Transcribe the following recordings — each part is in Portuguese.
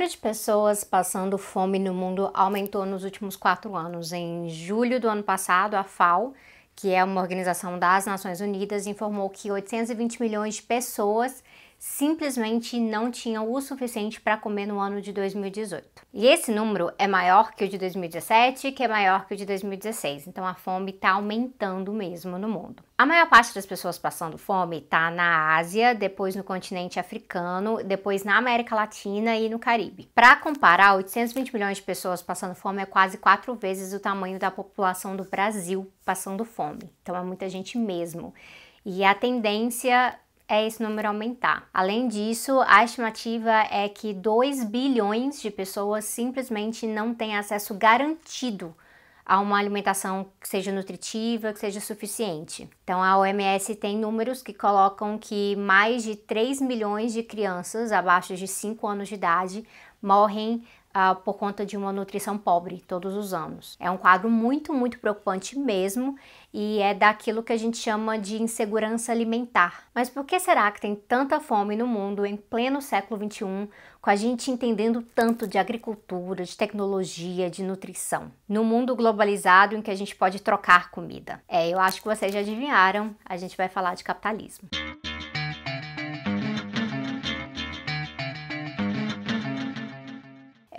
número de pessoas passando fome no mundo aumentou nos últimos quatro anos. Em julho do ano passado, a FAO, que é uma organização das Nações Unidas, informou que 820 milhões de pessoas simplesmente não tinham o suficiente para comer no ano de 2018. E esse número é maior que o de 2017, que é maior que o de 2016. Então a fome está aumentando mesmo no mundo. A maior parte das pessoas passando fome está na Ásia, depois no continente africano, depois na América Latina e no Caribe. Para comparar, 820 milhões de pessoas passando fome é quase quatro vezes o tamanho da população do Brasil passando fome. Então é muita gente mesmo. E a tendência é esse número aumentar. Além disso, a estimativa é que 2 bilhões de pessoas simplesmente não têm acesso garantido a uma alimentação que seja nutritiva, que seja suficiente. Então a OMS tem números que colocam que mais de 3 milhões de crianças abaixo de 5 anos de idade morrem uh, por conta de uma nutrição pobre todos os anos. É um quadro muito, muito preocupante mesmo e é daquilo que a gente chama de insegurança alimentar. Mas por que será que tem tanta fome no mundo em pleno século XXI, com a gente entendendo tanto de agricultura, de tecnologia, de nutrição? No mundo globalizado em que a gente pode trocar comida. É, eu acho que vocês já adivinharam, a gente vai falar de capitalismo.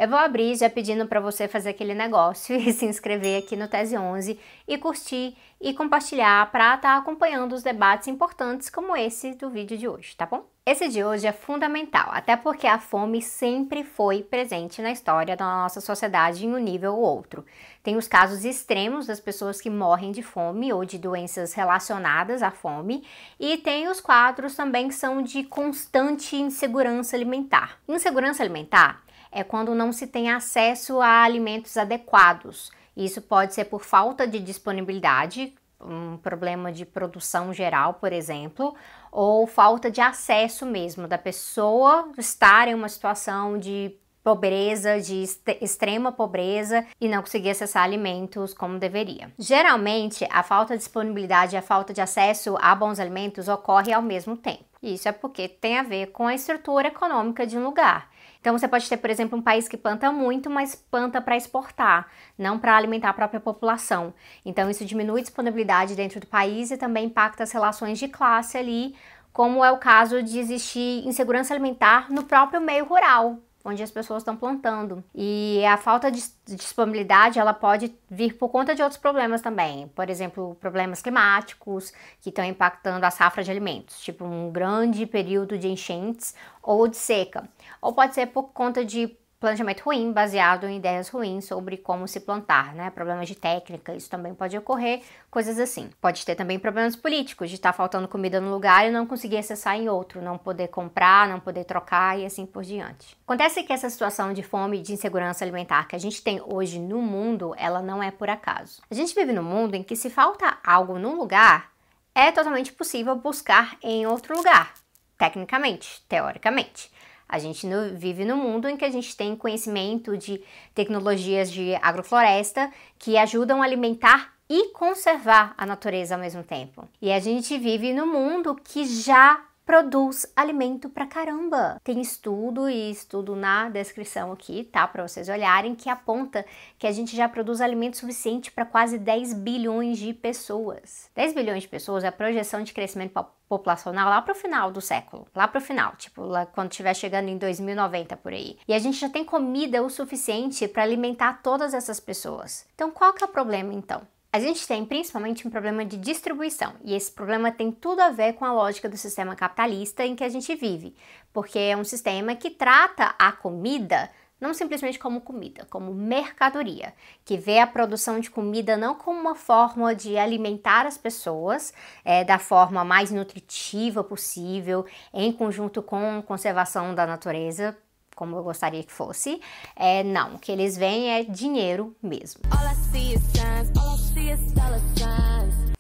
Eu vou abrir já pedindo para você fazer aquele negócio e se inscrever aqui no Tese 11 e curtir e compartilhar para estar tá acompanhando os debates importantes como esse do vídeo de hoje, tá bom? Esse de hoje é fundamental, até porque a fome sempre foi presente na história da nossa sociedade em um nível ou outro. Tem os casos extremos das pessoas que morrem de fome ou de doenças relacionadas à fome, e tem os quadros também que são de constante insegurança alimentar. Insegurança alimentar é quando não se tem acesso a alimentos adequados. Isso pode ser por falta de disponibilidade, um problema de produção geral, por exemplo, ou falta de acesso mesmo da pessoa estar em uma situação de pobreza, de extrema pobreza e não conseguir acessar alimentos como deveria. Geralmente, a falta de disponibilidade e a falta de acesso a bons alimentos ocorre ao mesmo tempo. Isso é porque tem a ver com a estrutura econômica de um lugar. Então você pode ter, por exemplo, um país que planta muito, mas planta para exportar, não para alimentar a própria população. Então isso diminui a disponibilidade dentro do país e também impacta as relações de classe ali, como é o caso de existir insegurança alimentar no próprio meio rural, onde as pessoas estão plantando. E a falta de disponibilidade, ela pode vir por conta de outros problemas também. Por exemplo, problemas climáticos que estão impactando a safra de alimentos, tipo um grande período de enchentes ou de seca. Ou pode ser por conta de planejamento ruim, baseado em ideias ruins sobre como se plantar, né? Problemas de técnica, isso também pode ocorrer, coisas assim. Pode ter também problemas políticos, de estar faltando comida no lugar e não conseguir acessar em outro, não poder comprar, não poder trocar e assim por diante. Acontece que essa situação de fome e de insegurança alimentar que a gente tem hoje no mundo, ela não é por acaso. A gente vive num mundo em que se falta algo num lugar, é totalmente possível buscar em outro lugar, tecnicamente, teoricamente. A gente no, vive no mundo em que a gente tem conhecimento de tecnologias de agrofloresta que ajudam a alimentar e conservar a natureza ao mesmo tempo. E a gente vive no mundo que já produz alimento pra caramba. Tem estudo e estudo na descrição aqui, tá? Para vocês olharem, que aponta que a gente já produz alimento suficiente para quase 10 bilhões de pessoas. 10 bilhões de pessoas é a projeção de crescimento populacional lá para o final do século, lá para o final, tipo lá quando estiver chegando em 2090 por aí. E a gente já tem comida o suficiente para alimentar todas essas pessoas. Então qual que é o problema então? A gente tem principalmente um problema de distribuição, e esse problema tem tudo a ver com a lógica do sistema capitalista em que a gente vive, porque é um sistema que trata a comida não simplesmente como comida, como mercadoria, que vê a produção de comida não como uma forma de alimentar as pessoas é, da forma mais nutritiva possível, em conjunto com conservação da natureza, como eu gostaria que fosse. É, não, o que eles veem é dinheiro mesmo.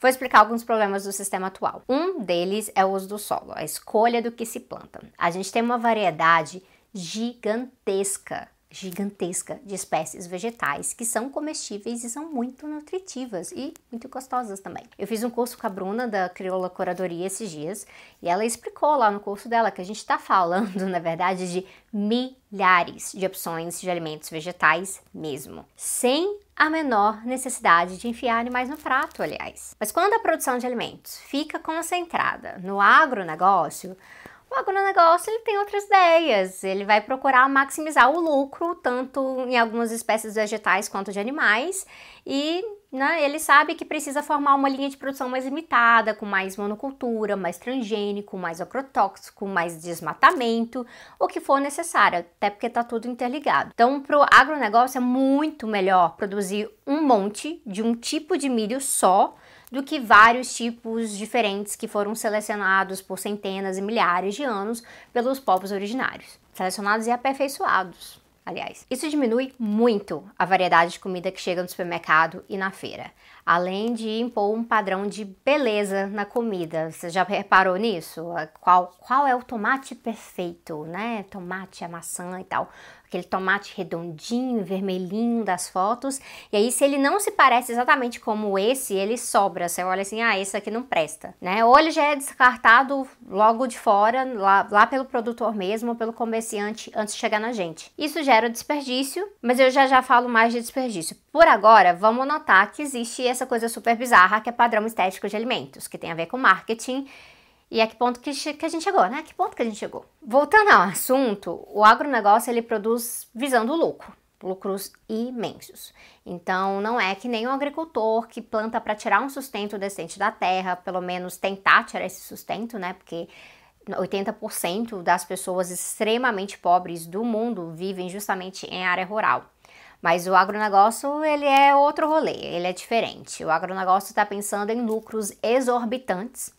Vou explicar alguns problemas do sistema atual. Um deles é o uso do solo, a escolha do que se planta. A gente tem uma variedade gigantesca gigantesca de espécies vegetais que são comestíveis e são muito nutritivas e muito gostosas também. Eu fiz um curso com a Bruna da Crioula Curadoria esses dias e ela explicou lá no curso dela que a gente está falando, na verdade, de milhares de opções de alimentos vegetais mesmo, sem a menor necessidade de enfiar animais no prato, aliás. Mas quando a produção de alimentos fica concentrada no agronegócio, o agronegócio ele tem outras ideias. Ele vai procurar maximizar o lucro, tanto em algumas espécies vegetais quanto de animais, e né, ele sabe que precisa formar uma linha de produção mais limitada, com mais monocultura, mais transgênico, mais agrotóxico, mais desmatamento, o que for necessário, até porque está tudo interligado. Então, para o agronegócio é muito melhor produzir um monte de um tipo de milho só do que vários tipos diferentes que foram selecionados por centenas e milhares de anos pelos povos originários. Selecionados e aperfeiçoados, aliás. Isso diminui muito a variedade de comida que chega no supermercado e na feira, além de impor um padrão de beleza na comida. Você já reparou nisso? Qual, qual é o tomate perfeito, né? Tomate, a maçã e tal aquele tomate redondinho, vermelhinho das fotos. E aí, se ele não se parece exatamente como esse, ele sobra. Você olha assim, ah, esse aqui não presta, né? Ou ele já é descartado logo de fora, lá, lá pelo produtor mesmo, pelo comerciante, antes de chegar na gente. Isso gera desperdício, mas eu já já falo mais de desperdício. Por agora, vamos notar que existe essa coisa super bizarra que é padrão estético de alimentos, que tem a ver com marketing e a que ponto que, que a gente chegou, né? A que ponto que a gente chegou? Voltando ao assunto, o agronegócio ele produz visando o lucro, lucros imensos. Então, não é que nem um agricultor que planta para tirar um sustento decente da terra, pelo menos tentar tirar esse sustento, né? Porque 80% das pessoas extremamente pobres do mundo vivem justamente em área rural. Mas o agronegócio, ele é outro rolê, ele é diferente. O agronegócio está pensando em lucros exorbitantes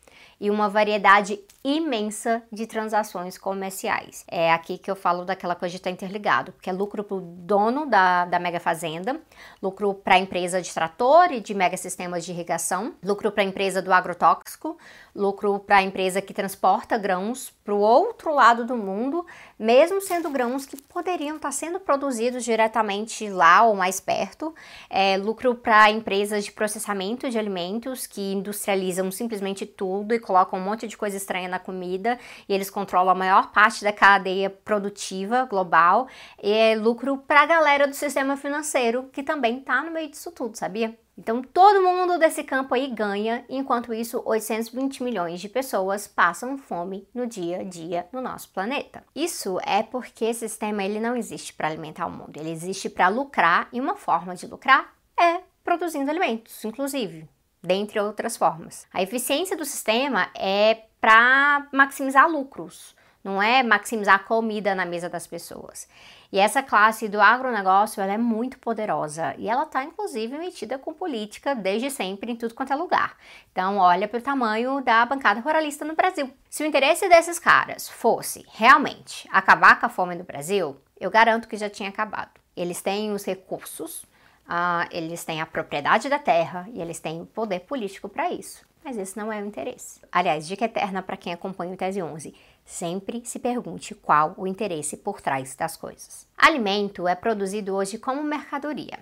e uma variedade imensa de transações comerciais. É aqui que eu falo daquela coisa de estar interligado, porque é lucro para o dono da, da mega fazenda, lucro para a empresa de trator e de mega sistemas de irrigação, lucro para a empresa do agrotóxico, lucro para a empresa que transporta grãos para o outro lado do mundo, mesmo sendo grãos que poderiam estar sendo produzidos diretamente lá ou mais perto, é, lucro para empresas de processamento de alimentos que industrializam simplesmente tudo e um monte de coisa estranha na comida e eles controlam a maior parte da cadeia produtiva global. E é lucro para a galera do sistema financeiro que também está no meio disso tudo, sabia? Então todo mundo desse campo aí ganha, enquanto isso 820 milhões de pessoas passam fome no dia a dia no nosso planeta. Isso é porque esse sistema ele não existe para alimentar o mundo, ele existe para lucrar e uma forma de lucrar é produzindo alimentos, inclusive dentre outras formas. A eficiência do sistema é para maximizar lucros, não é maximizar comida na mesa das pessoas. E essa classe do agronegócio ela é muito poderosa e ela está inclusive metida com política desde sempre em tudo quanto é lugar. Então olha para o tamanho da bancada ruralista no Brasil. Se o interesse desses caras fosse realmente acabar com a fome no Brasil, eu garanto que já tinha acabado. Eles têm os recursos, Uh, eles têm a propriedade da terra e eles têm o poder político para isso. Mas esse não é o interesse. Aliás, dica eterna para quem acompanha o Tese 11: sempre se pergunte qual o interesse por trás das coisas. Alimento é produzido hoje como mercadoria.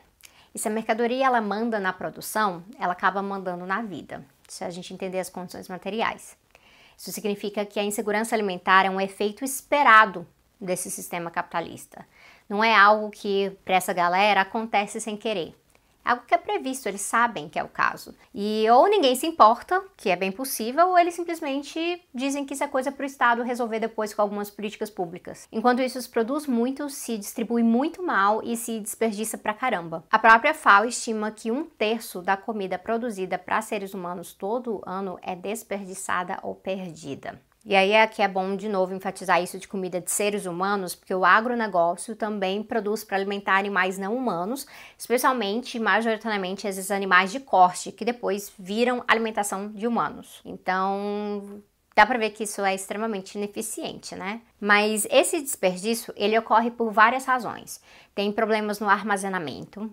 E se a mercadoria ela manda na produção, ela acaba mandando na vida, se a gente entender as condições materiais. Isso significa que a insegurança alimentar é um efeito esperado desse sistema capitalista. Não é algo que para essa galera acontece sem querer. É algo que é previsto, eles sabem que é o caso. E ou ninguém se importa, que é bem possível, ou eles simplesmente dizem que isso é coisa para o Estado resolver depois com algumas políticas públicas. Enquanto isso, se produz muito, se distribui muito mal e se desperdiça pra caramba. A própria FAO estima que um terço da comida produzida para seres humanos todo ano é desperdiçada ou perdida. E aí é que é bom de novo enfatizar isso de comida de seres humanos, porque o agronegócio também produz para alimentar animais não humanos, especialmente, majoritariamente, esses animais de corte, que depois viram alimentação de humanos. Então, Dá para ver que isso é extremamente ineficiente, né? Mas esse desperdício, ele ocorre por várias razões. Tem problemas no armazenamento,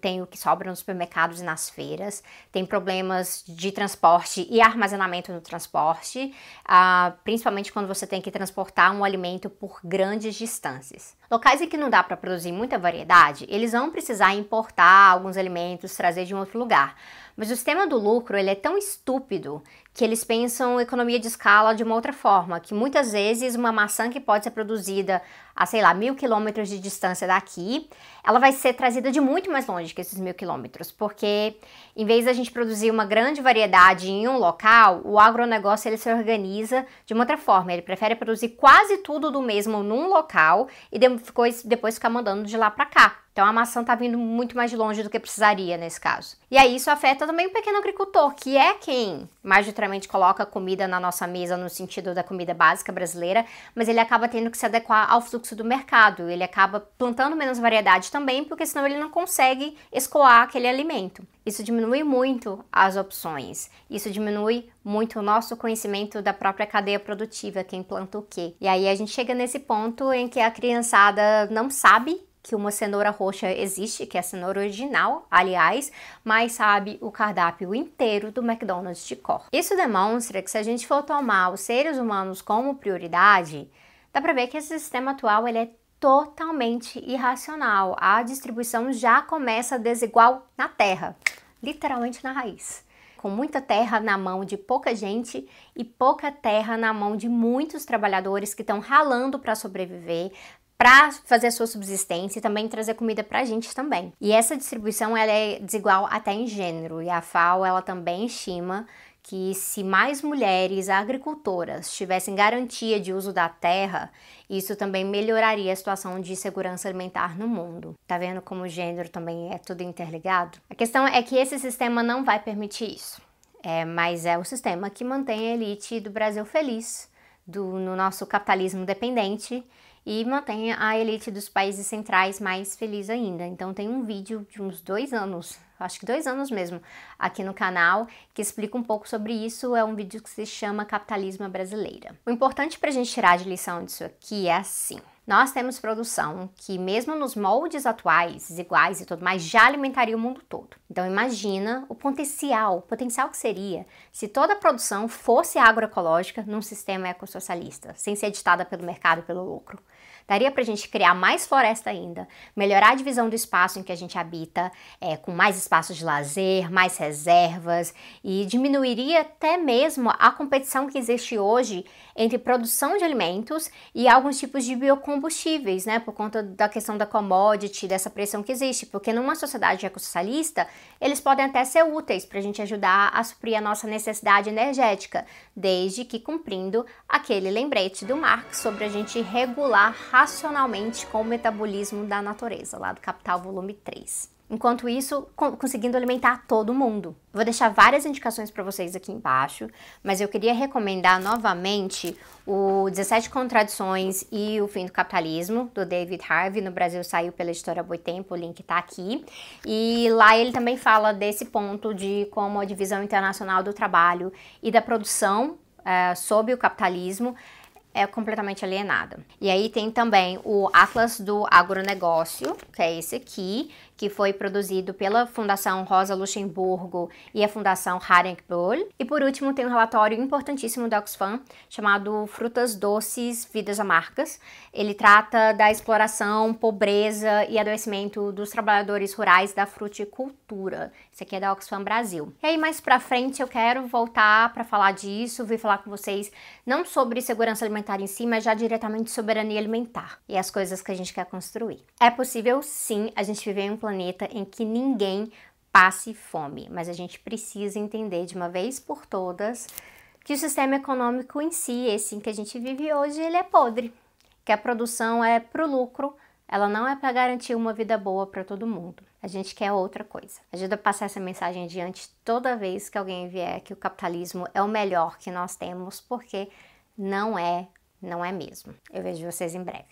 tem o que sobra nos supermercados e nas feiras, tem problemas de transporte e armazenamento no transporte, uh, principalmente quando você tem que transportar um alimento por grandes distâncias. Locais em que não dá para produzir muita variedade, eles vão precisar importar alguns alimentos, trazer de um outro lugar. Mas o sistema do lucro ele é tão estúpido que eles pensam economia de escala de uma outra forma, que muitas vezes uma maçã que pode ser produzida a, sei lá, mil quilômetros de distância daqui, ela vai ser trazida de muito mais longe que esses mil quilômetros, porque em vez da gente produzir uma grande variedade em um local, o agronegócio ele se organiza de uma outra forma, ele prefere produzir quase tudo do mesmo num local e depois, ficar mandando de lá para cá. Então a maçã está vindo muito mais longe do que precisaria nesse caso. E aí isso afeta também o pequeno agricultor, que é quem majoritariamente coloca comida na nossa mesa no sentido da comida básica brasileira, mas ele acaba tendo que se adequar ao fluxo do mercado. Ele acaba plantando menos variedade também, porque senão ele não consegue escoar aquele alimento. Isso diminui muito as opções. Isso diminui muito o nosso conhecimento da própria cadeia produtiva, quem planta o quê. E aí a gente chega nesse ponto em que a criançada não sabe que uma cenoura roxa existe, que é a cenoura original, aliás, mas sabe o cardápio inteiro do McDonald's de cor. Isso demonstra que se a gente for tomar os seres humanos como prioridade, dá para ver que esse sistema atual ele é totalmente irracional. A distribuição já começa desigual na terra, literalmente na raiz com muita terra na mão de pouca gente e pouca terra na mão de muitos trabalhadores que estão ralando para sobreviver, para fazer a sua subsistência e também trazer comida para a gente também. E essa distribuição ela é desigual até em gênero e a FAO ela também estima que se mais mulheres agricultoras tivessem garantia de uso da terra, isso também melhoraria a situação de segurança alimentar no mundo. Tá vendo como o gênero também é tudo interligado? A questão é que esse sistema não vai permitir isso. É, mas é o sistema que mantém a elite do Brasil feliz, do, no nosso capitalismo dependente e mantém a elite dos países centrais mais feliz ainda. Então tem um vídeo de uns dois anos, acho que dois anos mesmo, aqui no canal, que explica um pouco sobre isso. É um vídeo que se chama Capitalismo Brasileira. O importante para a gente tirar de lição disso aqui é assim. Nós temos produção que, mesmo nos moldes atuais, iguais e tudo mais, já alimentaria o mundo todo. Então imagina o potencial, o potencial que seria se toda a produção fosse agroecológica num sistema ecossocialista, sem ser ditada pelo mercado e pelo lucro. Daria para a gente criar mais floresta ainda, melhorar a divisão do espaço em que a gente habita, é, com mais espaços de lazer, mais reservas e diminuiria até mesmo a competição que existe hoje entre produção de alimentos e alguns tipos de biocombustíveis, né, por conta da questão da commodity, dessa pressão que existe, porque numa sociedade ecossocialista eles podem até ser úteis para a gente ajudar a suprir a nossa necessidade energética, desde que cumprindo aquele lembrete do Marx sobre a gente regular racionalmente com o metabolismo da natureza, lá do Capital Volume 3. Enquanto isso, conseguindo alimentar todo mundo. Vou deixar várias indicações para vocês aqui embaixo, mas eu queria recomendar novamente o 17 Contradições e o Fim do Capitalismo, do David Harvey. No Brasil saiu pela editora Boitempo, o link está aqui. E lá ele também fala desse ponto de como a divisão internacional do trabalho e da produção uh, sob o capitalismo é completamente alienada. E aí tem também o Atlas do Agronegócio, que é esse aqui, que foi produzido pela Fundação Rosa Luxemburgo e a Fundação Bull. E por último, tem um relatório importantíssimo da Oxfam chamado Frutas Doces, Vidas Amargas. Ele trata da exploração, pobreza e adoecimento dos trabalhadores rurais da fruticultura. Esse aqui é da Oxfam Brasil. E aí, mais pra frente, eu quero voltar para falar disso, vir falar com vocês não sobre segurança alimentar em si, mas já diretamente soberania alimentar e as coisas que a gente quer construir. É possível, sim, a gente viver em um planeta em que ninguém passe fome, mas a gente precisa entender de uma vez por todas que o sistema econômico em si, esse em que a gente vive hoje, ele é podre, que a produção é pro lucro, ela não é para garantir uma vida boa para todo mundo. A gente quer outra coisa. Ajuda a passar essa mensagem adiante toda vez que alguém vier que o capitalismo é o melhor que nós temos, porque não é, não é mesmo. Eu vejo vocês em breve.